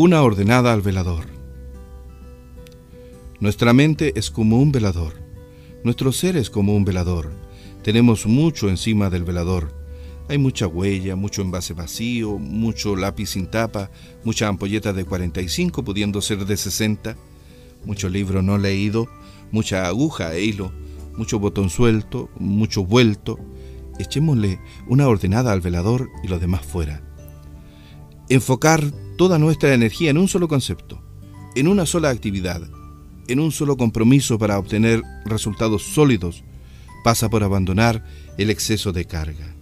Una ordenada al velador. Nuestra mente es como un velador. Nuestro ser es como un velador. Tenemos mucho encima del velador. Hay mucha huella, mucho envase vacío, mucho lápiz sin tapa, mucha ampolleta de 45 pudiendo ser de 60, mucho libro no leído, mucha aguja e hilo, mucho botón suelto, mucho vuelto. Echémosle una ordenada al velador y lo demás fuera. Enfocar toda nuestra energía en un solo concepto, en una sola actividad, en un solo compromiso para obtener resultados sólidos, pasa por abandonar el exceso de carga.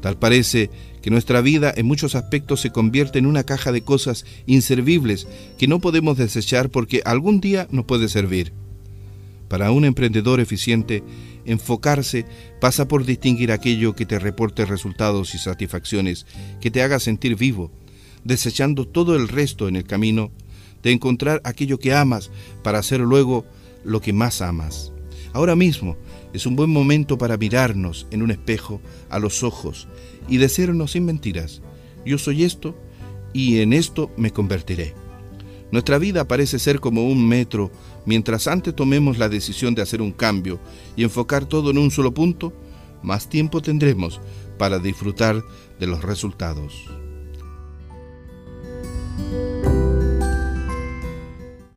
Tal parece que nuestra vida en muchos aspectos se convierte en una caja de cosas inservibles que no podemos desechar porque algún día nos puede servir. Para un emprendedor eficiente, enfocarse pasa por distinguir aquello que te reporte resultados y satisfacciones, que te haga sentir vivo, desechando todo el resto en el camino de encontrar aquello que amas para hacer luego lo que más amas. Ahora mismo es un buen momento para mirarnos en un espejo a los ojos y decirnos sin mentiras, yo soy esto y en esto me convertiré. Nuestra vida parece ser como un metro, mientras antes tomemos la decisión de hacer un cambio y enfocar todo en un solo punto, más tiempo tendremos para disfrutar de los resultados.